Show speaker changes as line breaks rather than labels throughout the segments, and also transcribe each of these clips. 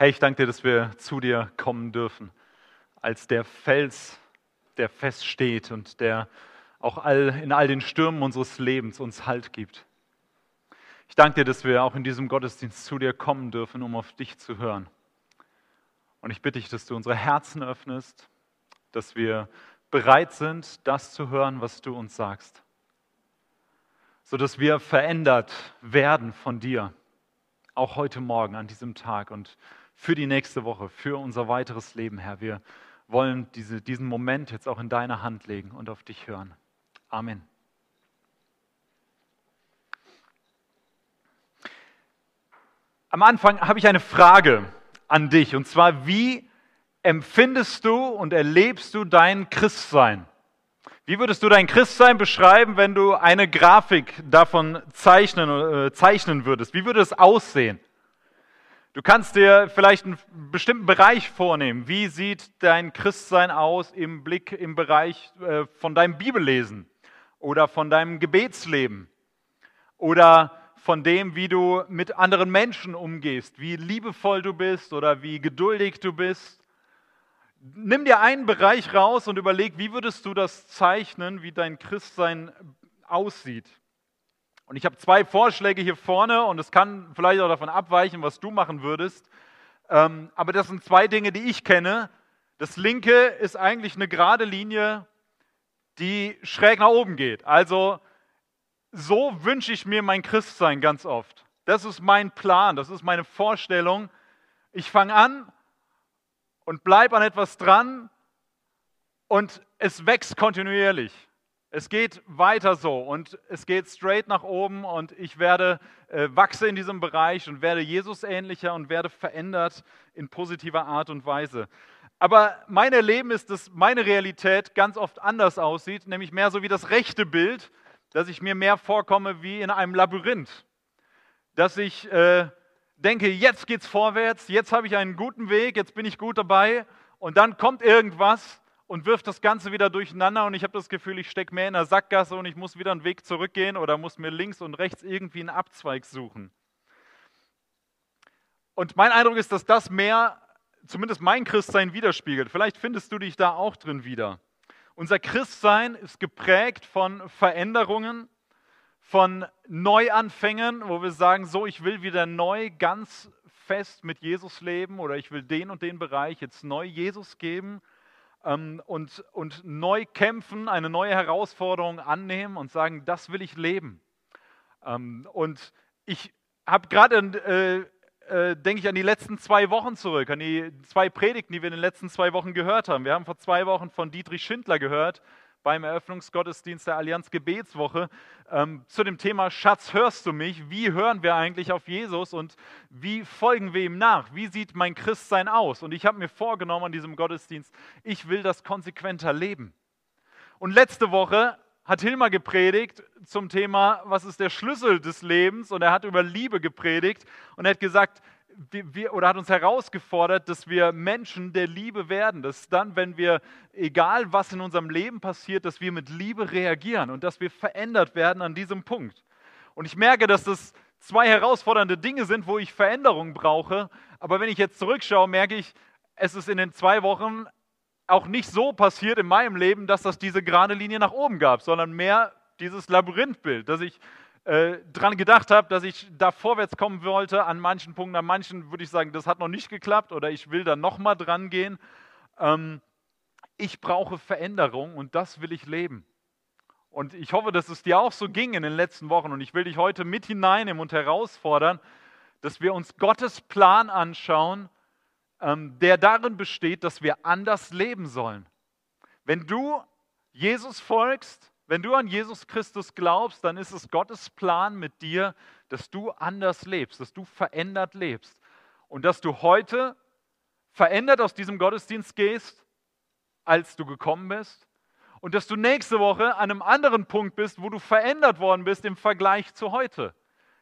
Herr, ich danke dir, dass wir zu dir kommen dürfen, als der Fels, der feststeht und der auch all, in all den Stürmen unseres Lebens uns Halt gibt. Ich danke dir, dass wir auch in diesem Gottesdienst zu dir kommen dürfen, um auf dich zu hören. Und ich bitte dich, dass du unsere Herzen öffnest, dass wir bereit sind, das zu hören, was du uns sagst, sodass wir verändert werden von dir, auch heute Morgen an diesem Tag und für die nächste Woche, für unser weiteres Leben, Herr. Wir wollen diese, diesen Moment jetzt auch in deine Hand legen und auf dich hören. Amen. Am Anfang habe ich eine Frage an dich, und zwar, wie empfindest du und erlebst du dein Christsein? Wie würdest du dein Christsein beschreiben, wenn du eine Grafik davon zeichnen, äh, zeichnen würdest? Wie würde es aussehen? Du kannst dir vielleicht einen bestimmten Bereich vornehmen. Wie sieht dein Christsein aus im Blick im Bereich äh, von deinem Bibellesen oder von deinem Gebetsleben oder von dem, wie du mit anderen Menschen umgehst, wie liebevoll du bist oder wie geduldig du bist. Nimm dir einen Bereich raus und überleg, wie würdest du das zeichnen, wie dein Christsein aussieht. Und ich habe zwei Vorschläge hier vorne und es kann vielleicht auch davon abweichen, was du machen würdest. Ähm, aber das sind zwei Dinge, die ich kenne. Das linke ist eigentlich eine gerade Linie, die schräg nach oben geht. Also so wünsche ich mir mein Christsein ganz oft. Das ist mein Plan, das ist meine Vorstellung. Ich fange an und bleibe an etwas dran und es wächst kontinuierlich. Es geht weiter so und es geht straight nach oben und ich werde äh, wachse in diesem Bereich und werde Jesus ähnlicher und werde verändert in positiver Art und Weise. Aber mein Erleben ist, dass meine Realität ganz oft anders aussieht, nämlich mehr so wie das rechte Bild, dass ich mir mehr vorkomme wie in einem Labyrinth. Dass ich äh, denke, jetzt geht's vorwärts, jetzt habe ich einen guten Weg, jetzt bin ich gut dabei und dann kommt irgendwas und wirft das Ganze wieder durcheinander und ich habe das Gefühl, ich stecke mehr in der Sackgasse und ich muss wieder einen Weg zurückgehen oder muss mir links und rechts irgendwie einen Abzweig suchen. Und mein Eindruck ist, dass das mehr, zumindest mein Christsein widerspiegelt. Vielleicht findest du dich da auch drin wieder. Unser Christsein ist geprägt von Veränderungen, von Neuanfängen, wo wir sagen, so, ich will wieder neu ganz fest mit Jesus leben oder ich will den und den Bereich jetzt neu Jesus geben und, und neu kämpfen, eine neue Herausforderung annehmen und sagen, das will ich leben. Ähm, und ich habe gerade äh, äh, denke ich an die letzten zwei Wochen zurück, an die zwei Predigten, die wir in den letzten zwei Wochen gehört haben. Wir haben vor zwei Wochen von Dietrich Schindler gehört beim Eröffnungsgottesdienst der Allianz Gebetswoche ähm, zu dem Thema Schatz, hörst du mich? Wie hören wir eigentlich auf Jesus und wie folgen wir ihm nach? Wie sieht mein Christsein aus? Und ich habe mir vorgenommen an diesem Gottesdienst, ich will das konsequenter leben. Und letzte Woche hat Hilmar gepredigt zum Thema, was ist der Schlüssel des Lebens? Und er hat über Liebe gepredigt und er hat gesagt, wir, oder hat uns herausgefordert, dass wir Menschen der Liebe werden. Dass dann, wenn wir, egal was in unserem Leben passiert, dass wir mit Liebe reagieren und dass wir verändert werden an diesem Punkt. Und ich merke, dass das zwei herausfordernde Dinge sind, wo ich Veränderung brauche. Aber wenn ich jetzt zurückschaue, merke ich, es ist in den zwei Wochen auch nicht so passiert in meinem Leben, dass das diese gerade Linie nach oben gab, sondern mehr dieses Labyrinthbild, dass ich äh, dran gedacht habe, dass ich da vorwärts kommen wollte an manchen Punkten, an manchen würde ich sagen, das hat noch nicht geklappt oder ich will da nochmal dran gehen. Ähm, ich brauche Veränderung und das will ich leben. Und ich hoffe, dass es dir auch so ging in den letzten Wochen und ich will dich heute mit hineinnehmen und herausfordern, dass wir uns Gottes Plan anschauen ähm, der darin besteht, dass wir anders leben sollen. Wenn du Jesus folgst, wenn du an Jesus Christus glaubst, dann ist es Gottes Plan mit dir, dass du anders lebst, dass du verändert lebst und dass du heute verändert aus diesem Gottesdienst gehst, als du gekommen bist und dass du nächste Woche an einem anderen Punkt bist, wo du verändert worden bist im Vergleich zu heute.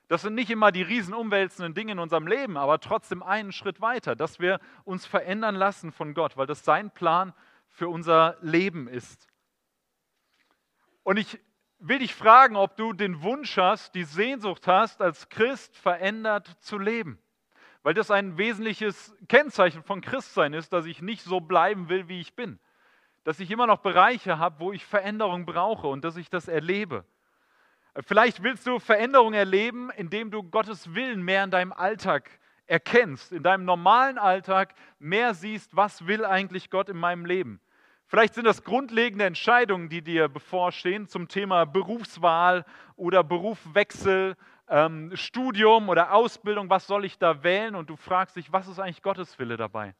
Das sind nicht immer die riesen umwälzenden Dinge in unserem Leben, aber trotzdem einen Schritt weiter, dass wir uns verändern lassen von Gott, weil das sein Plan für unser Leben ist. Und ich will dich fragen, ob du den Wunsch hast, die Sehnsucht hast, als Christ verändert zu leben. Weil das ein wesentliches Kennzeichen von Christsein ist, dass ich nicht so bleiben will, wie ich bin. Dass ich immer noch Bereiche habe, wo ich Veränderung brauche und dass ich das erlebe. Vielleicht willst du Veränderung erleben, indem du Gottes Willen mehr in deinem Alltag erkennst, in deinem normalen Alltag mehr siehst, was will eigentlich Gott in meinem Leben. Vielleicht sind das grundlegende Entscheidungen, die dir bevorstehen zum Thema Berufswahl oder Berufswechsel, ähm, Studium oder Ausbildung. Was soll ich da wählen? Und du fragst dich, was ist eigentlich Gottes Wille dabei?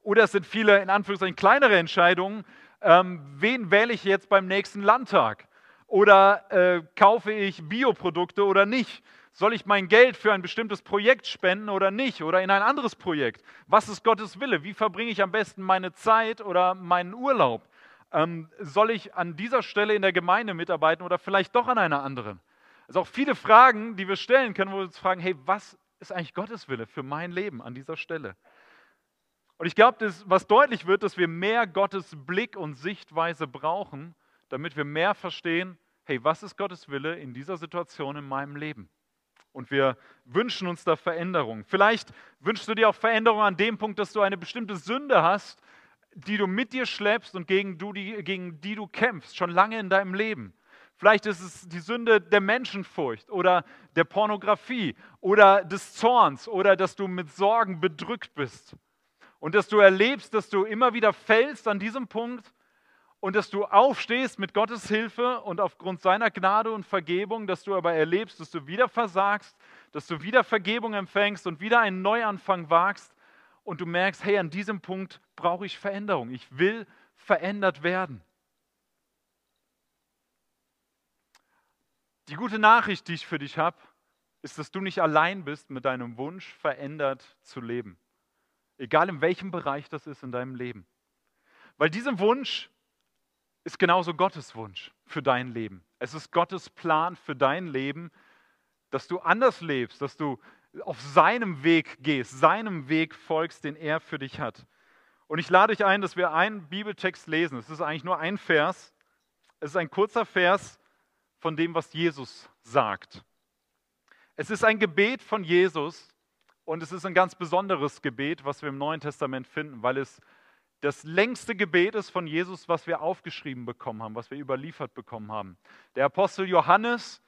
Oder es sind viele, in Anführungszeichen, kleinere Entscheidungen. Ähm, wen wähle ich jetzt beim nächsten Landtag? Oder äh, kaufe ich Bioprodukte oder nicht? Soll ich mein Geld für ein bestimmtes Projekt spenden oder nicht? Oder in ein anderes Projekt? Was ist Gottes Wille? Wie verbringe ich am besten meine Zeit oder meinen Urlaub? Ähm, soll ich an dieser Stelle in der Gemeinde mitarbeiten oder vielleicht doch an einer anderen? Also auch viele Fragen, die wir stellen können, wo wir uns fragen, hey, was ist eigentlich Gottes Wille für mein Leben an dieser Stelle? Und ich glaube, was deutlich wird, dass wir mehr Gottes Blick und Sichtweise brauchen, damit wir mehr verstehen, hey, was ist Gottes Wille in dieser Situation in meinem Leben? Und wir wünschen uns da Veränderung. Vielleicht wünschst du dir auch Veränderung an dem Punkt, dass du eine bestimmte Sünde hast, die du mit dir schleppst und gegen, du, die, gegen die du kämpfst, schon lange in deinem Leben. Vielleicht ist es die Sünde der Menschenfurcht oder der Pornografie oder des Zorns oder dass du mit Sorgen bedrückt bist. Und dass du erlebst, dass du immer wieder fällst an diesem Punkt und dass du aufstehst mit Gottes Hilfe und aufgrund seiner Gnade und Vergebung, dass du aber erlebst, dass du wieder versagst, dass du wieder Vergebung empfängst und wieder einen Neuanfang wagst und du merkst, hey, an diesem Punkt brauche ich Veränderung. Ich will verändert werden. Die gute Nachricht, die ich für dich habe, ist, dass du nicht allein bist mit deinem Wunsch, verändert zu leben. Egal in welchem Bereich das ist in deinem Leben. Weil diesem Wunsch ist genauso Gottes Wunsch für dein Leben. Es ist Gottes Plan für dein Leben, dass du anders lebst, dass du auf seinem Weg gehst, seinem Weg folgst, den er für dich hat. Und ich lade dich ein, dass wir einen Bibeltext lesen. Es ist eigentlich nur ein Vers. Es ist ein kurzer Vers von dem, was Jesus sagt. Es ist ein Gebet von Jesus und es ist ein ganz besonderes Gebet, was wir im Neuen Testament finden, weil es das längste Gebet ist von Jesus, was wir aufgeschrieben bekommen haben, was wir überliefert bekommen haben. Der Apostel Johannes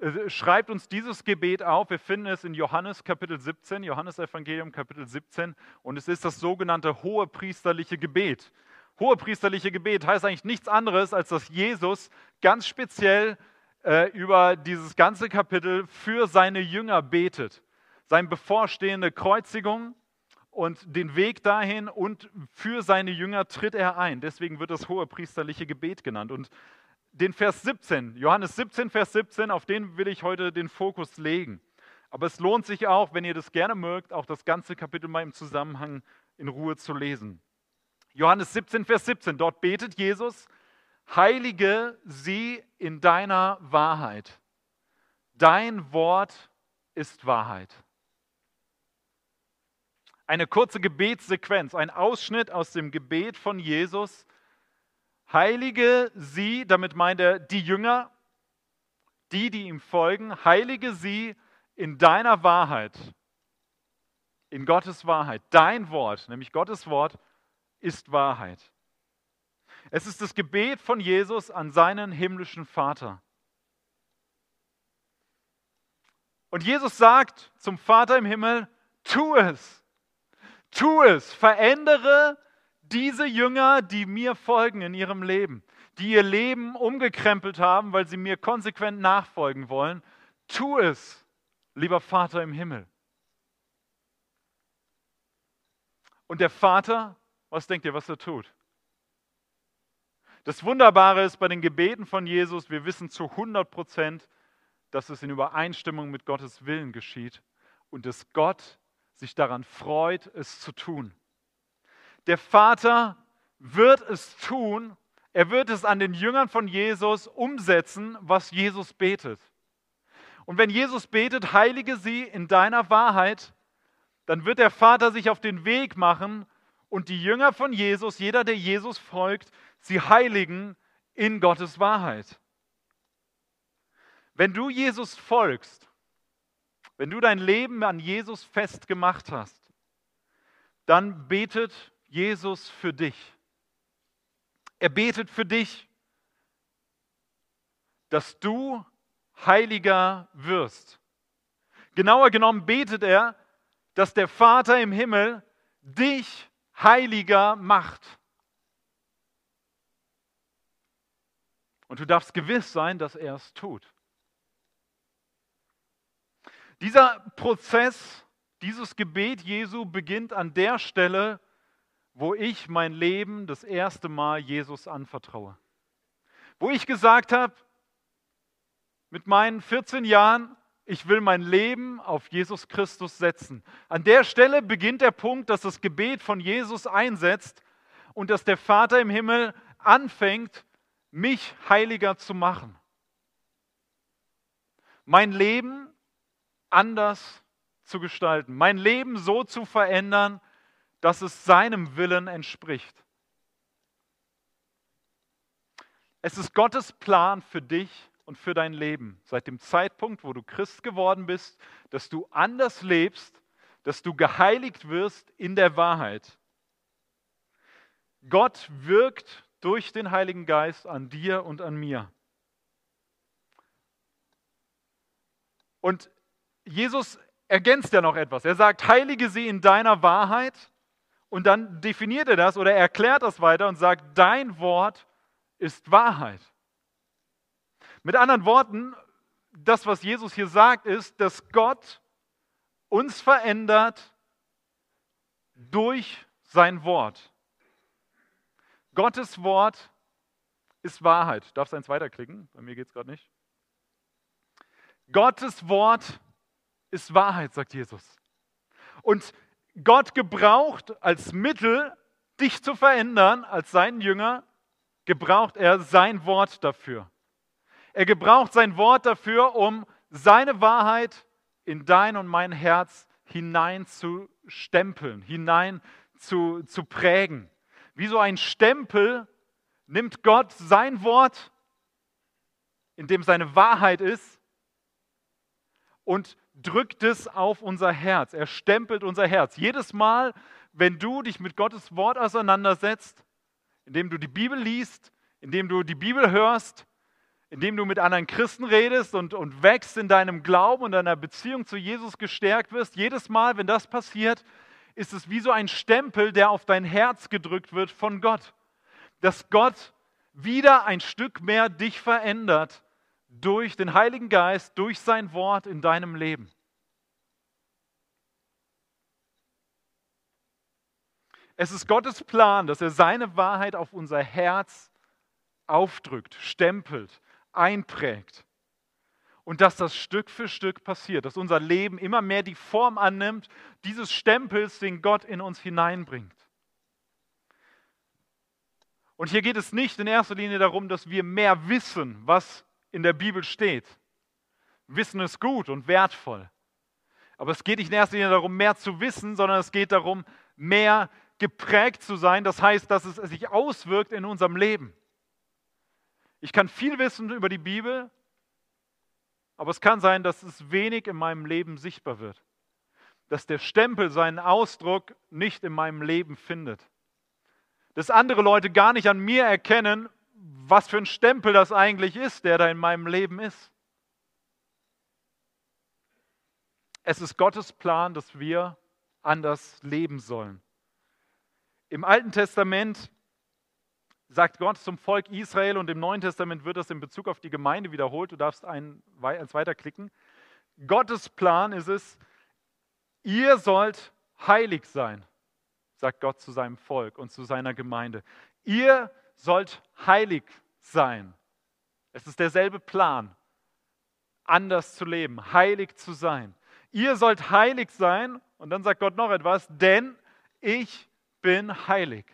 äh, schreibt uns dieses Gebet auf. Wir finden es in Johannes Kapitel 17, Johannes Evangelium Kapitel 17 und es ist das sogenannte hohepriesterliche Gebet. Hohepriesterliche Gebet heißt eigentlich nichts anderes, als dass Jesus ganz speziell äh, über dieses ganze Kapitel für seine Jünger betet. Seine bevorstehende Kreuzigung, und den Weg dahin und für seine Jünger tritt er ein. Deswegen wird das hohe priesterliche Gebet genannt. Und den Vers 17, Johannes 17, Vers 17, auf den will ich heute den Fokus legen. Aber es lohnt sich auch, wenn ihr das gerne mögt, auch das ganze Kapitel mal im Zusammenhang in Ruhe zu lesen. Johannes 17, Vers 17, dort betet Jesus, heilige sie in deiner Wahrheit. Dein Wort ist Wahrheit eine kurze Gebetssequenz, ein Ausschnitt aus dem Gebet von Jesus. Heilige sie, damit meint er die Jünger, die, die ihm folgen, heilige sie in deiner Wahrheit, in Gottes Wahrheit. Dein Wort, nämlich Gottes Wort, ist Wahrheit. Es ist das Gebet von Jesus an seinen himmlischen Vater. Und Jesus sagt zum Vater im Himmel, tu es. Tu es, verändere diese Jünger, die mir folgen in ihrem Leben, die ihr Leben umgekrempelt haben, weil sie mir konsequent nachfolgen wollen. Tu es, lieber Vater im Himmel. Und der Vater, was denkt ihr, was er tut? Das Wunderbare ist bei den Gebeten von Jesus, wir wissen zu 100 Prozent, dass es in Übereinstimmung mit Gottes Willen geschieht und dass Gott sich daran freut, es zu tun. Der Vater wird es tun, er wird es an den Jüngern von Jesus umsetzen, was Jesus betet. Und wenn Jesus betet, heilige sie in deiner Wahrheit, dann wird der Vater sich auf den Weg machen und die Jünger von Jesus, jeder, der Jesus folgt, sie heiligen in Gottes Wahrheit. Wenn du Jesus folgst, wenn du dein Leben an Jesus festgemacht hast, dann betet Jesus für dich. Er betet für dich, dass du heiliger wirst. Genauer genommen betet er, dass der Vater im Himmel dich heiliger macht. Und du darfst gewiss sein, dass er es tut. Dieser Prozess, dieses Gebet Jesu beginnt an der Stelle, wo ich mein Leben das erste Mal Jesus anvertraue. Wo ich gesagt habe, mit meinen 14 Jahren, ich will mein Leben auf Jesus Christus setzen. An der Stelle beginnt der Punkt, dass das Gebet von Jesus einsetzt und dass der Vater im Himmel anfängt, mich heiliger zu machen. Mein Leben anders zu gestalten, mein Leben so zu verändern, dass es seinem Willen entspricht. Es ist Gottes Plan für dich und für dein Leben, seit dem Zeitpunkt, wo du Christ geworden bist, dass du anders lebst, dass du geheiligt wirst in der Wahrheit. Gott wirkt durch den Heiligen Geist an dir und an mir. Und Jesus ergänzt ja noch etwas. Er sagt, heilige sie in deiner Wahrheit. Und dann definiert er das oder erklärt das weiter und sagt, dein Wort ist Wahrheit. Mit anderen Worten, das, was Jesus hier sagt, ist, dass Gott uns verändert durch sein Wort. Gottes Wort ist Wahrheit. Darfst du eins weiterklicken? Bei mir geht es gerade nicht. Gottes Wort ist Wahrheit, sagt Jesus. Und Gott gebraucht als Mittel, dich zu verändern, als sein Jünger, gebraucht er sein Wort dafür. Er gebraucht sein Wort dafür, um seine Wahrheit in dein und mein Herz hinein zu stempeln, hinein zu, zu prägen. Wie so ein Stempel nimmt Gott sein Wort, in dem seine Wahrheit ist, und drückt es auf unser Herz. Er stempelt unser Herz. Jedes Mal, wenn du dich mit Gottes Wort auseinandersetzt, indem du die Bibel liest, indem du die Bibel hörst, indem du mit anderen Christen redest und, und wächst in deinem Glauben und deiner Beziehung zu Jesus gestärkt wirst, jedes Mal, wenn das passiert, ist es wie so ein Stempel, der auf dein Herz gedrückt wird von Gott. Dass Gott wieder ein Stück mehr dich verändert durch den Heiligen Geist, durch sein Wort in deinem Leben. Es ist Gottes Plan, dass er seine Wahrheit auf unser Herz aufdrückt, stempelt, einprägt. Und dass das Stück für Stück passiert, dass unser Leben immer mehr die Form annimmt dieses Stempels, den Gott in uns hineinbringt. Und hier geht es nicht in erster Linie darum, dass wir mehr wissen, was in der Bibel steht. Wissen ist gut und wertvoll. Aber es geht nicht in erster Linie darum, mehr zu wissen, sondern es geht darum, mehr geprägt zu sein. Das heißt, dass es sich auswirkt in unserem Leben. Ich kann viel wissen über die Bibel, aber es kann sein, dass es wenig in meinem Leben sichtbar wird. Dass der Stempel seinen Ausdruck nicht in meinem Leben findet. Dass andere Leute gar nicht an mir erkennen, was für ein Stempel das eigentlich ist, der da in meinem Leben ist. Es ist Gottes Plan, dass wir anders leben sollen. Im Alten Testament sagt Gott zum Volk Israel und im Neuen Testament wird das in Bezug auf die Gemeinde wiederholt. Du darfst eins weiterklicken. Gottes Plan ist es, ihr sollt heilig sein, sagt Gott zu seinem Volk und zu seiner Gemeinde. Ihr sollt heilig sein. Es ist derselbe Plan, anders zu leben, heilig zu sein. Ihr sollt heilig sein, und dann sagt Gott noch etwas, denn ich bin heilig.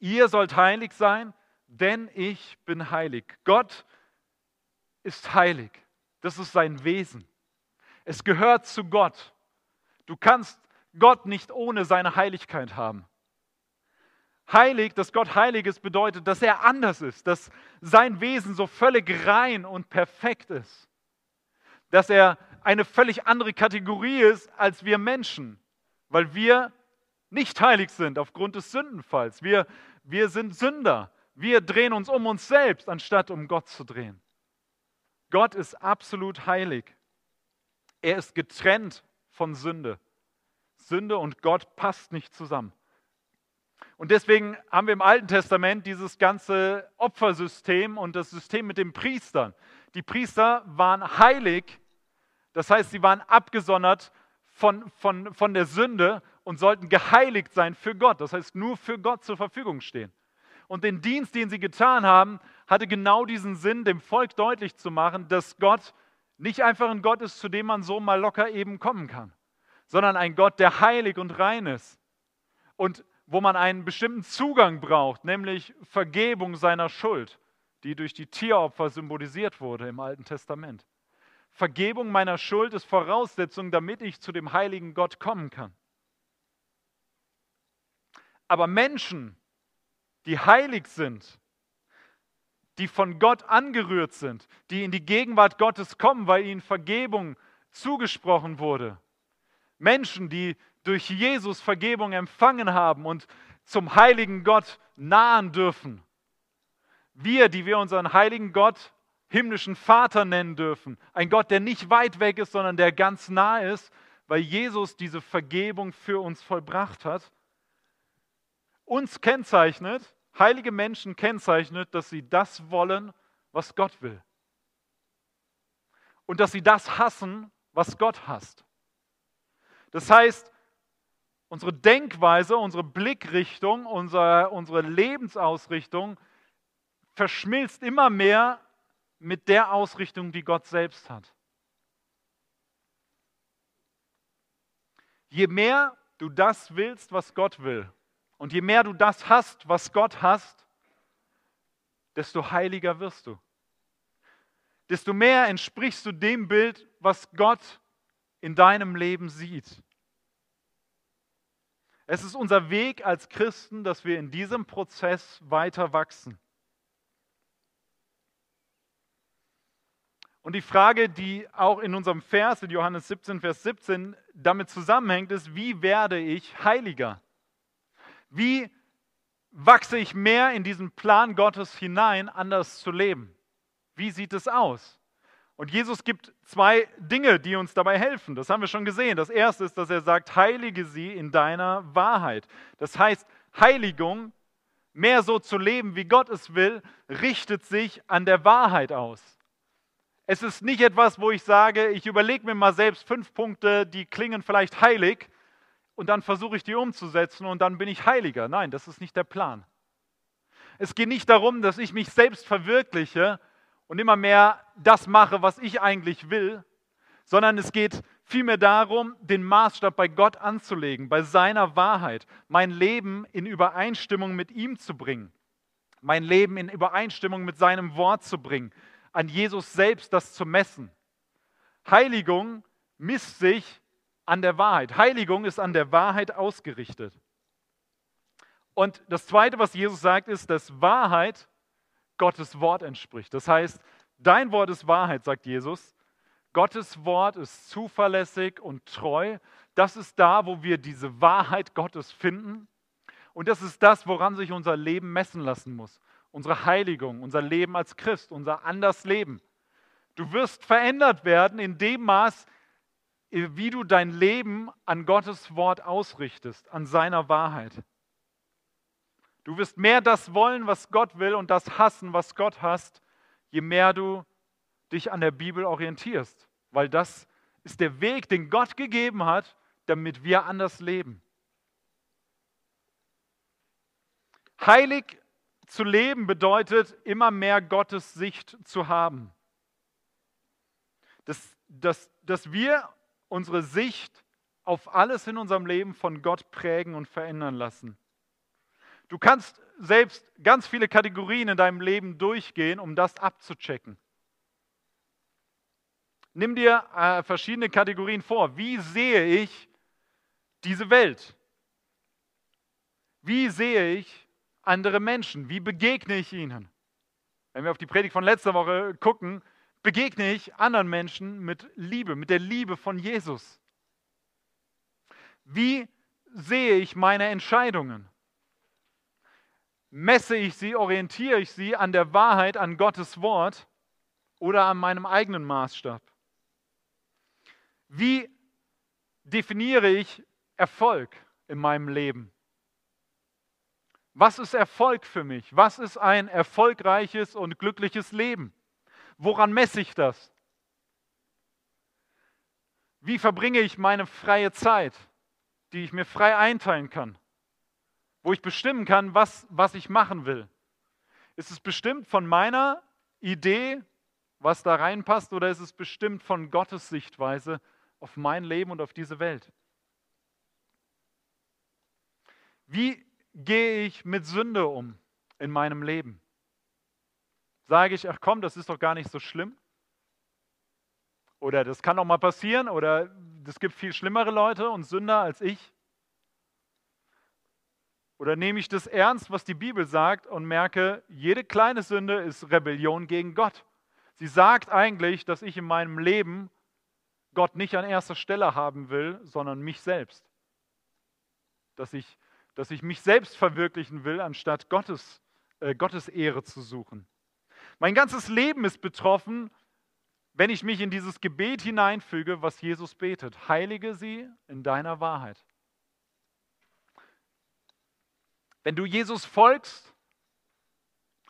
Ihr sollt heilig sein, denn ich bin heilig. Gott ist heilig. Das ist sein Wesen. Es gehört zu Gott. Du kannst Gott nicht ohne seine Heiligkeit haben. Heilig, dass Gott heilig ist, bedeutet, dass er anders ist, dass sein Wesen so völlig rein und perfekt ist, dass er eine völlig andere Kategorie ist als wir Menschen, weil wir nicht heilig sind aufgrund des Sündenfalls. Wir, wir sind Sünder. Wir drehen uns um uns selbst, anstatt um Gott zu drehen. Gott ist absolut heilig. Er ist getrennt von Sünde. Sünde und Gott passt nicht zusammen. Und deswegen haben wir im Alten Testament dieses ganze Opfersystem und das System mit den Priestern. Die Priester waren heilig, das heißt, sie waren abgesondert von, von, von der Sünde und sollten geheiligt sein für Gott, das heißt nur für Gott zur Verfügung stehen. Und den Dienst, den sie getan haben, hatte genau diesen Sinn, dem Volk deutlich zu machen, dass Gott nicht einfach ein Gott ist, zu dem man so mal locker eben kommen kann, sondern ein Gott, der heilig und rein ist und wo man einen bestimmten Zugang braucht, nämlich Vergebung seiner Schuld, die durch die Tieropfer symbolisiert wurde im Alten Testament. Vergebung meiner Schuld ist Voraussetzung, damit ich zu dem heiligen Gott kommen kann. Aber Menschen, die heilig sind, die von Gott angerührt sind, die in die Gegenwart Gottes kommen, weil ihnen Vergebung zugesprochen wurde. Menschen, die durch Jesus Vergebung empfangen haben und zum heiligen Gott nahen dürfen. Wir, die wir unseren heiligen Gott himmlischen Vater nennen dürfen. Ein Gott, der nicht weit weg ist, sondern der ganz nah ist, weil Jesus diese Vergebung für uns vollbracht hat. Uns kennzeichnet, heilige Menschen kennzeichnet, dass sie das wollen, was Gott will. Und dass sie das hassen, was Gott hasst. Das heißt, unsere Denkweise, unsere Blickrichtung, unsere, unsere Lebensausrichtung verschmilzt immer mehr mit der Ausrichtung, die Gott selbst hat. Je mehr du das willst, was Gott will, und je mehr du das hast, was Gott hast, desto heiliger wirst du. Desto mehr entsprichst du dem Bild, was Gott in deinem Leben sieht. Es ist unser Weg als Christen, dass wir in diesem Prozess weiter wachsen. Und die Frage, die auch in unserem Vers, in Johannes 17, Vers 17, damit zusammenhängt, ist, wie werde ich heiliger? Wie wachse ich mehr in diesen Plan Gottes hinein, anders zu leben? Wie sieht es aus? Und Jesus gibt zwei Dinge, die uns dabei helfen. Das haben wir schon gesehen. Das erste ist, dass er sagt, heilige sie in deiner Wahrheit. Das heißt, Heiligung, mehr so zu leben, wie Gott es will, richtet sich an der Wahrheit aus. Es ist nicht etwas, wo ich sage, ich überlege mir mal selbst fünf Punkte, die klingen vielleicht heilig und dann versuche ich die umzusetzen und dann bin ich heiliger. Nein, das ist nicht der Plan. Es geht nicht darum, dass ich mich selbst verwirkliche und immer mehr das mache, was ich eigentlich will, sondern es geht vielmehr darum, den Maßstab bei Gott anzulegen, bei seiner Wahrheit, mein Leben in Übereinstimmung mit ihm zu bringen, mein Leben in Übereinstimmung mit seinem Wort zu bringen, an Jesus selbst das zu messen. Heiligung misst sich an der Wahrheit. Heiligung ist an der Wahrheit ausgerichtet. Und das Zweite, was Jesus sagt, ist, dass Wahrheit Gottes Wort entspricht. Das heißt, dein Wort ist Wahrheit, sagt Jesus. Gottes Wort ist zuverlässig und treu. Das ist da, wo wir diese Wahrheit Gottes finden. Und das ist das, woran sich unser Leben messen lassen muss unsere Heiligung, unser Leben als Christ, unser anders Leben. Du wirst verändert werden in dem Maß, wie du dein Leben an Gottes Wort ausrichtest, an seiner Wahrheit. Du wirst mehr das wollen, was Gott will und das hassen, was Gott hasst, je mehr du dich an der Bibel orientierst, weil das ist der Weg, den Gott gegeben hat, damit wir anders leben. Heilig zu leben bedeutet, immer mehr Gottes Sicht zu haben. Dass, dass, dass wir unsere Sicht auf alles in unserem Leben von Gott prägen und verändern lassen. Du kannst selbst ganz viele Kategorien in deinem Leben durchgehen, um das abzuchecken. Nimm dir äh, verschiedene Kategorien vor. Wie sehe ich diese Welt? Wie sehe ich andere Menschen? Wie begegne ich ihnen? Wenn wir auf die Predigt von letzter Woche gucken, begegne ich anderen Menschen mit Liebe, mit der Liebe von Jesus? Wie sehe ich meine Entscheidungen? Messe ich sie, orientiere ich sie an der Wahrheit, an Gottes Wort oder an meinem eigenen Maßstab? Wie definiere ich Erfolg in meinem Leben? Was ist Erfolg für mich? Was ist ein erfolgreiches und glückliches Leben? Woran messe ich das? Wie verbringe ich meine freie Zeit, die ich mir frei einteilen kann? Wo ich bestimmen kann, was, was ich machen will? Ist es bestimmt von meiner Idee, was da reinpasst, oder ist es bestimmt von Gottes Sichtweise auf mein Leben und auf diese Welt? Wie gehe ich mit Sünde um in meinem Leben? Sage ich, ach komm, das ist doch gar nicht so schlimm? Oder das kann doch mal passieren? Oder es gibt viel schlimmere Leute und Sünder als ich? Oder nehme ich das ernst, was die Bibel sagt und merke, jede kleine Sünde ist Rebellion gegen Gott. Sie sagt eigentlich, dass ich in meinem Leben Gott nicht an erster Stelle haben will, sondern mich selbst. Dass ich, dass ich mich selbst verwirklichen will, anstatt Gottes, äh, Gottes Ehre zu suchen. Mein ganzes Leben ist betroffen, wenn ich mich in dieses Gebet hineinfüge, was Jesus betet. Heilige sie in deiner Wahrheit. Wenn du Jesus folgst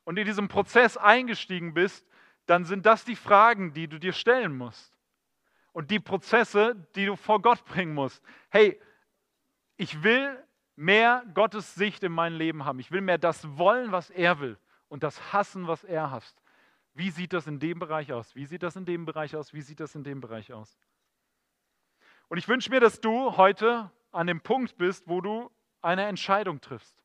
und in diesem Prozess eingestiegen bist, dann sind das die Fragen, die du dir stellen musst. Und die Prozesse, die du vor Gott bringen musst. Hey, ich will mehr Gottes Sicht in mein Leben haben. Ich will mehr das wollen, was er will und das Hassen, was er hasst. Wie sieht das in dem Bereich aus? Wie sieht das in dem Bereich aus? Wie sieht das in dem Bereich aus? Und ich wünsche mir, dass du heute an dem Punkt bist, wo du eine Entscheidung triffst.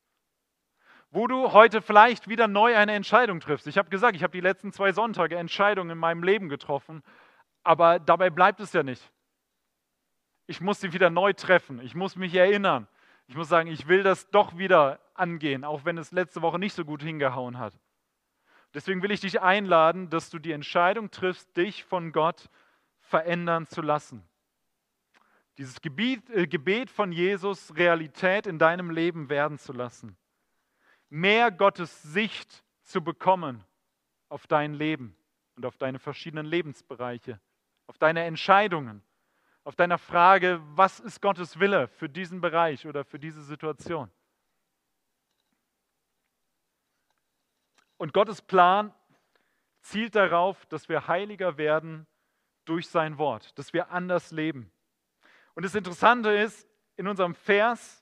Wo du heute vielleicht wieder neu eine Entscheidung triffst. Ich habe gesagt, ich habe die letzten zwei Sonntage Entscheidungen in meinem Leben getroffen, aber dabei bleibt es ja nicht. Ich muss sie wieder neu treffen. Ich muss mich erinnern. Ich muss sagen, ich will das doch wieder angehen, auch wenn es letzte Woche nicht so gut hingehauen hat. Deswegen will ich dich einladen, dass du die Entscheidung triffst, dich von Gott verändern zu lassen. Dieses Gebet, äh, Gebet von Jesus Realität in deinem Leben werden zu lassen. Mehr Gottes Sicht zu bekommen auf dein Leben und auf deine verschiedenen Lebensbereiche, auf deine Entscheidungen, auf deiner Frage, was ist Gottes Wille für diesen Bereich oder für diese Situation. Und Gottes Plan zielt darauf, dass wir heiliger werden durch sein Wort, dass wir anders leben. Und das Interessante ist, in unserem Vers,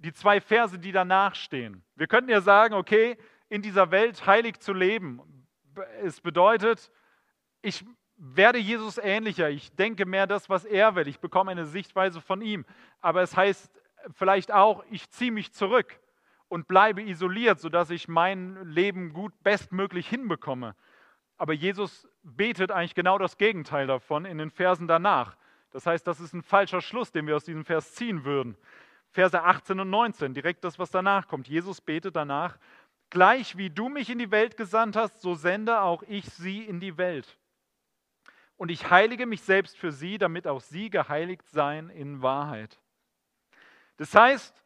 die zwei Verse, die danach stehen. Wir könnten ja sagen, okay, in dieser Welt heilig zu leben, es bedeutet, ich werde Jesus ähnlicher, ich denke mehr das, was er will, ich bekomme eine Sichtweise von ihm. Aber es heißt vielleicht auch, ich ziehe mich zurück und bleibe isoliert, sodass ich mein Leben gut bestmöglich hinbekomme. Aber Jesus betet eigentlich genau das Gegenteil davon in den Versen danach. Das heißt, das ist ein falscher Schluss, den wir aus diesem Vers ziehen würden. Verse 18 und 19, direkt das, was danach kommt. Jesus betet danach, gleich wie du mich in die Welt gesandt hast, so sende auch ich sie in die Welt. Und ich heilige mich selbst für sie, damit auch sie geheiligt seien in Wahrheit. Das heißt,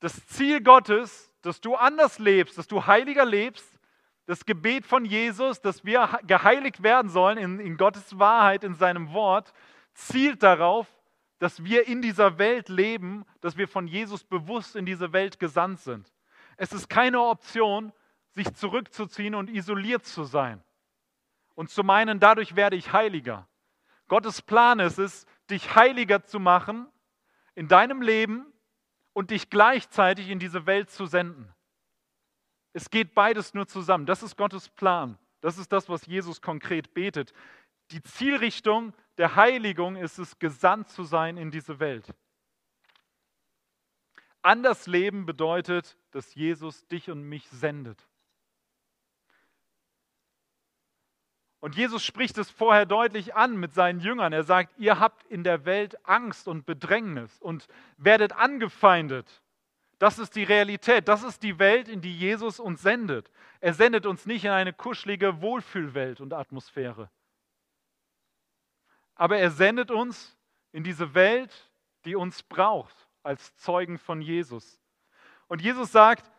das Ziel Gottes, dass du anders lebst, dass du heiliger lebst, das Gebet von Jesus, dass wir geheiligt werden sollen in, in Gottes Wahrheit, in seinem Wort, zielt darauf, dass wir in dieser Welt leben, dass wir von Jesus bewusst in diese Welt gesandt sind. Es ist keine Option, sich zurückzuziehen und isoliert zu sein und zu meinen, dadurch werde ich heiliger. Gottes Plan ist es, dich heiliger zu machen in deinem Leben, und dich gleichzeitig in diese Welt zu senden. Es geht beides nur zusammen. Das ist Gottes Plan. Das ist das, was Jesus konkret betet. Die Zielrichtung der Heiligung ist es, gesandt zu sein in diese Welt. Anders leben bedeutet, dass Jesus dich und mich sendet. Und Jesus spricht es vorher deutlich an mit seinen Jüngern. Er sagt, ihr habt in der Welt Angst und Bedrängnis und werdet angefeindet. Das ist die Realität. Das ist die Welt, in die Jesus uns sendet. Er sendet uns nicht in eine kuschelige Wohlfühlwelt und Atmosphäre. Aber er sendet uns in diese Welt, die uns braucht als Zeugen von Jesus. Und Jesus sagt,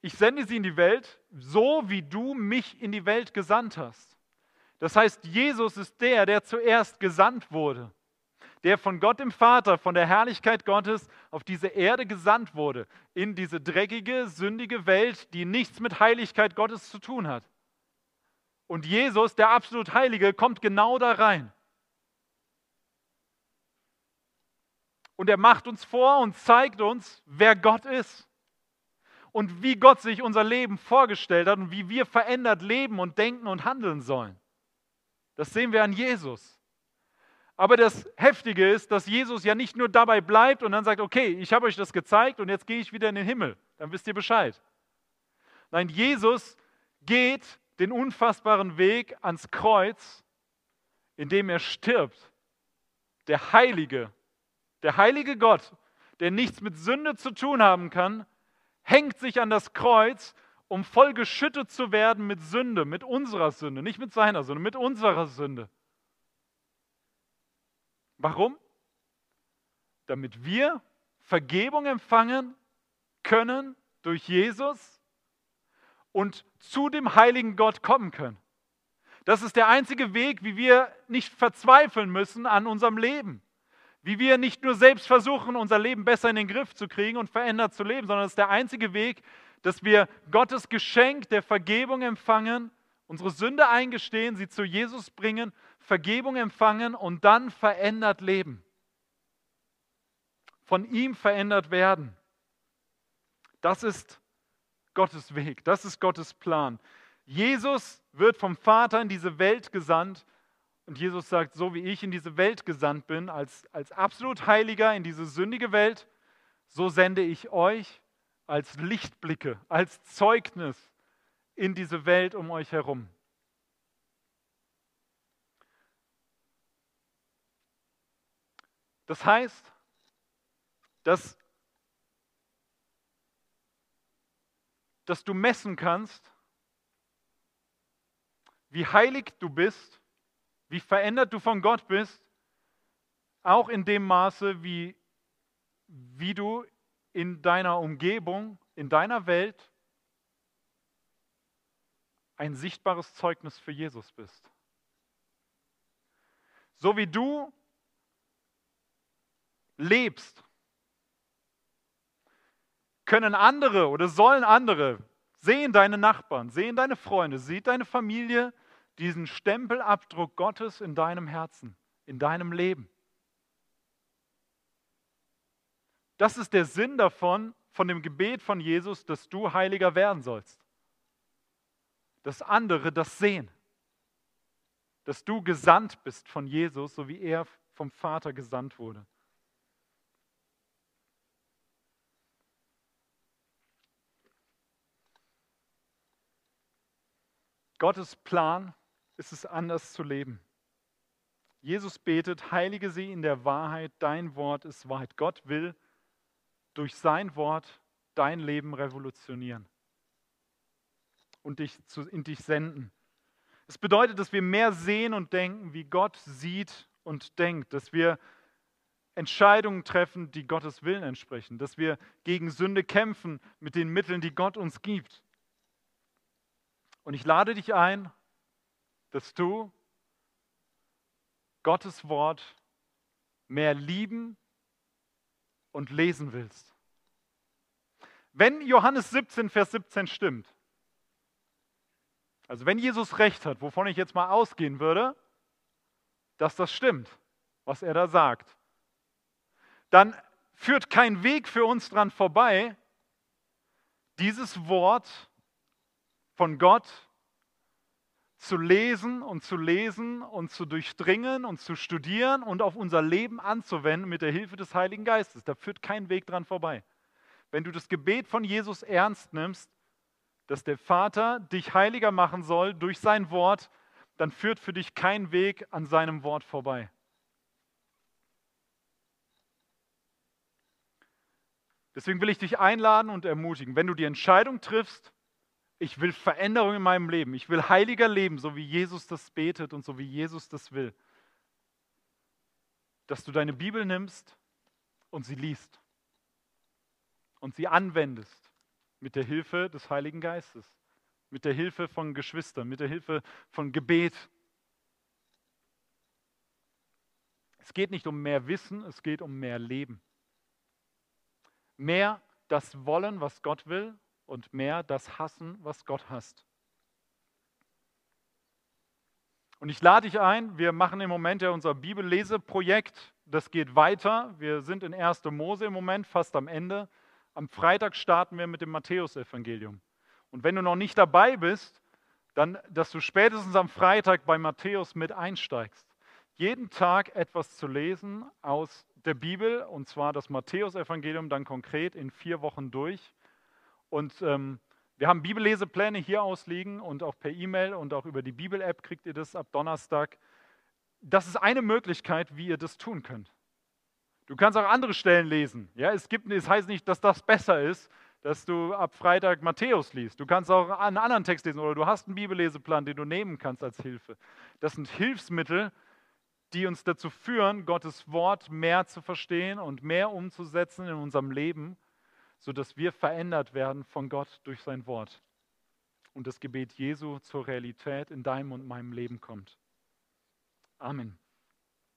ich sende sie in die Welt, so wie du mich in die Welt gesandt hast. Das heißt, Jesus ist der, der zuerst gesandt wurde der von Gott dem Vater, von der Herrlichkeit Gottes auf diese Erde gesandt wurde, in diese dreckige, sündige Welt, die nichts mit Heiligkeit Gottes zu tun hat. Und Jesus, der absolut Heilige, kommt genau da rein. Und er macht uns vor und zeigt uns, wer Gott ist und wie Gott sich unser Leben vorgestellt hat und wie wir verändert leben und denken und handeln sollen. Das sehen wir an Jesus. Aber das Heftige ist, dass Jesus ja nicht nur dabei bleibt und dann sagt, okay, ich habe euch das gezeigt und jetzt gehe ich wieder in den Himmel. Dann wisst ihr Bescheid. Nein, Jesus geht den unfassbaren Weg ans Kreuz, indem er stirbt. Der Heilige, der heilige Gott, der nichts mit Sünde zu tun haben kann, hängt sich an das Kreuz, um voll geschüttet zu werden mit Sünde, mit unserer Sünde, nicht mit seiner Sünde, mit unserer Sünde. Warum? Damit wir Vergebung empfangen können durch Jesus und zu dem heiligen Gott kommen können. Das ist der einzige Weg, wie wir nicht verzweifeln müssen an unserem Leben. Wie wir nicht nur selbst versuchen, unser Leben besser in den Griff zu kriegen und verändert zu leben, sondern es ist der einzige Weg, dass wir Gottes Geschenk der Vergebung empfangen, unsere Sünde eingestehen, sie zu Jesus bringen Vergebung empfangen und dann verändert leben. Von ihm verändert werden. Das ist Gottes Weg, das ist Gottes Plan. Jesus wird vom Vater in diese Welt gesandt und Jesus sagt, so wie ich in diese Welt gesandt bin, als, als absolut Heiliger in diese sündige Welt, so sende ich euch als Lichtblicke, als Zeugnis in diese Welt um euch herum. Das heißt, dass, dass du messen kannst, wie heilig du bist, wie verändert du von Gott bist, auch in dem Maße, wie, wie du in deiner Umgebung, in deiner Welt ein sichtbares Zeugnis für Jesus bist. So wie du lebst, können andere oder sollen andere sehen deine Nachbarn, sehen deine Freunde, sieht deine Familie diesen Stempelabdruck Gottes in deinem Herzen, in deinem Leben. Das ist der Sinn davon, von dem Gebet von Jesus, dass du heiliger werden sollst. Dass andere das sehen. Dass du gesandt bist von Jesus, so wie er vom Vater gesandt wurde. Gottes Plan ist es anders zu leben. Jesus betet, heilige sie in der Wahrheit, dein Wort ist Wahrheit. Gott will durch sein Wort dein Leben revolutionieren und dich zu, in dich senden. Es bedeutet, dass wir mehr sehen und denken, wie Gott sieht und denkt, dass wir Entscheidungen treffen, die Gottes Willen entsprechen, dass wir gegen Sünde kämpfen mit den Mitteln, die Gott uns gibt. Und ich lade dich ein, dass du Gottes Wort mehr lieben und lesen willst. Wenn Johannes 17, Vers 17 stimmt, also wenn Jesus recht hat, wovon ich jetzt mal ausgehen würde, dass das stimmt, was er da sagt, dann führt kein Weg für uns dran vorbei, dieses Wort von Gott zu lesen und zu lesen und zu durchdringen und zu studieren und auf unser Leben anzuwenden mit der Hilfe des Heiligen Geistes. Da führt kein Weg dran vorbei. Wenn du das Gebet von Jesus ernst nimmst, dass der Vater dich heiliger machen soll durch sein Wort, dann führt für dich kein Weg an seinem Wort vorbei. Deswegen will ich dich einladen und ermutigen, wenn du die Entscheidung triffst, ich will Veränderung in meinem Leben, ich will heiliger leben, so wie Jesus das betet und so wie Jesus das will, dass du deine Bibel nimmst und sie liest und sie anwendest mit der Hilfe des Heiligen Geistes, mit der Hilfe von Geschwistern, mit der Hilfe von Gebet. Es geht nicht um mehr Wissen, es geht um mehr Leben. Mehr das Wollen, was Gott will, und mehr das Hassen, was Gott hasst. Und ich lade dich ein, wir machen im Moment ja unser Bibelleseprojekt. Das geht weiter. Wir sind in 1. Mose im Moment, fast am Ende. Am Freitag starten wir mit dem Matthäusevangelium. Und wenn du noch nicht dabei bist, dann, dass du spätestens am Freitag bei Matthäus mit einsteigst. Jeden Tag etwas zu lesen aus der Bibel, und zwar das Matthäusevangelium dann konkret in vier Wochen durch. Und ähm, wir haben Bibellesepläne hier ausliegen und auch per E-Mail und auch über die Bibel-App kriegt ihr das ab Donnerstag. Das ist eine Möglichkeit, wie ihr das tun könnt. Du kannst auch andere Stellen lesen. Ja, es, gibt, es heißt nicht, dass das besser ist, dass du ab Freitag Matthäus liest. Du kannst auch einen anderen Text lesen oder du hast einen Bibelleseplan, den du nehmen kannst als Hilfe. Das sind Hilfsmittel, die uns dazu führen, Gottes Wort mehr zu verstehen und mehr umzusetzen in unserem Leben sodass wir verändert werden von Gott durch sein Wort und das Gebet Jesu zur Realität in deinem und meinem Leben kommt. Amen.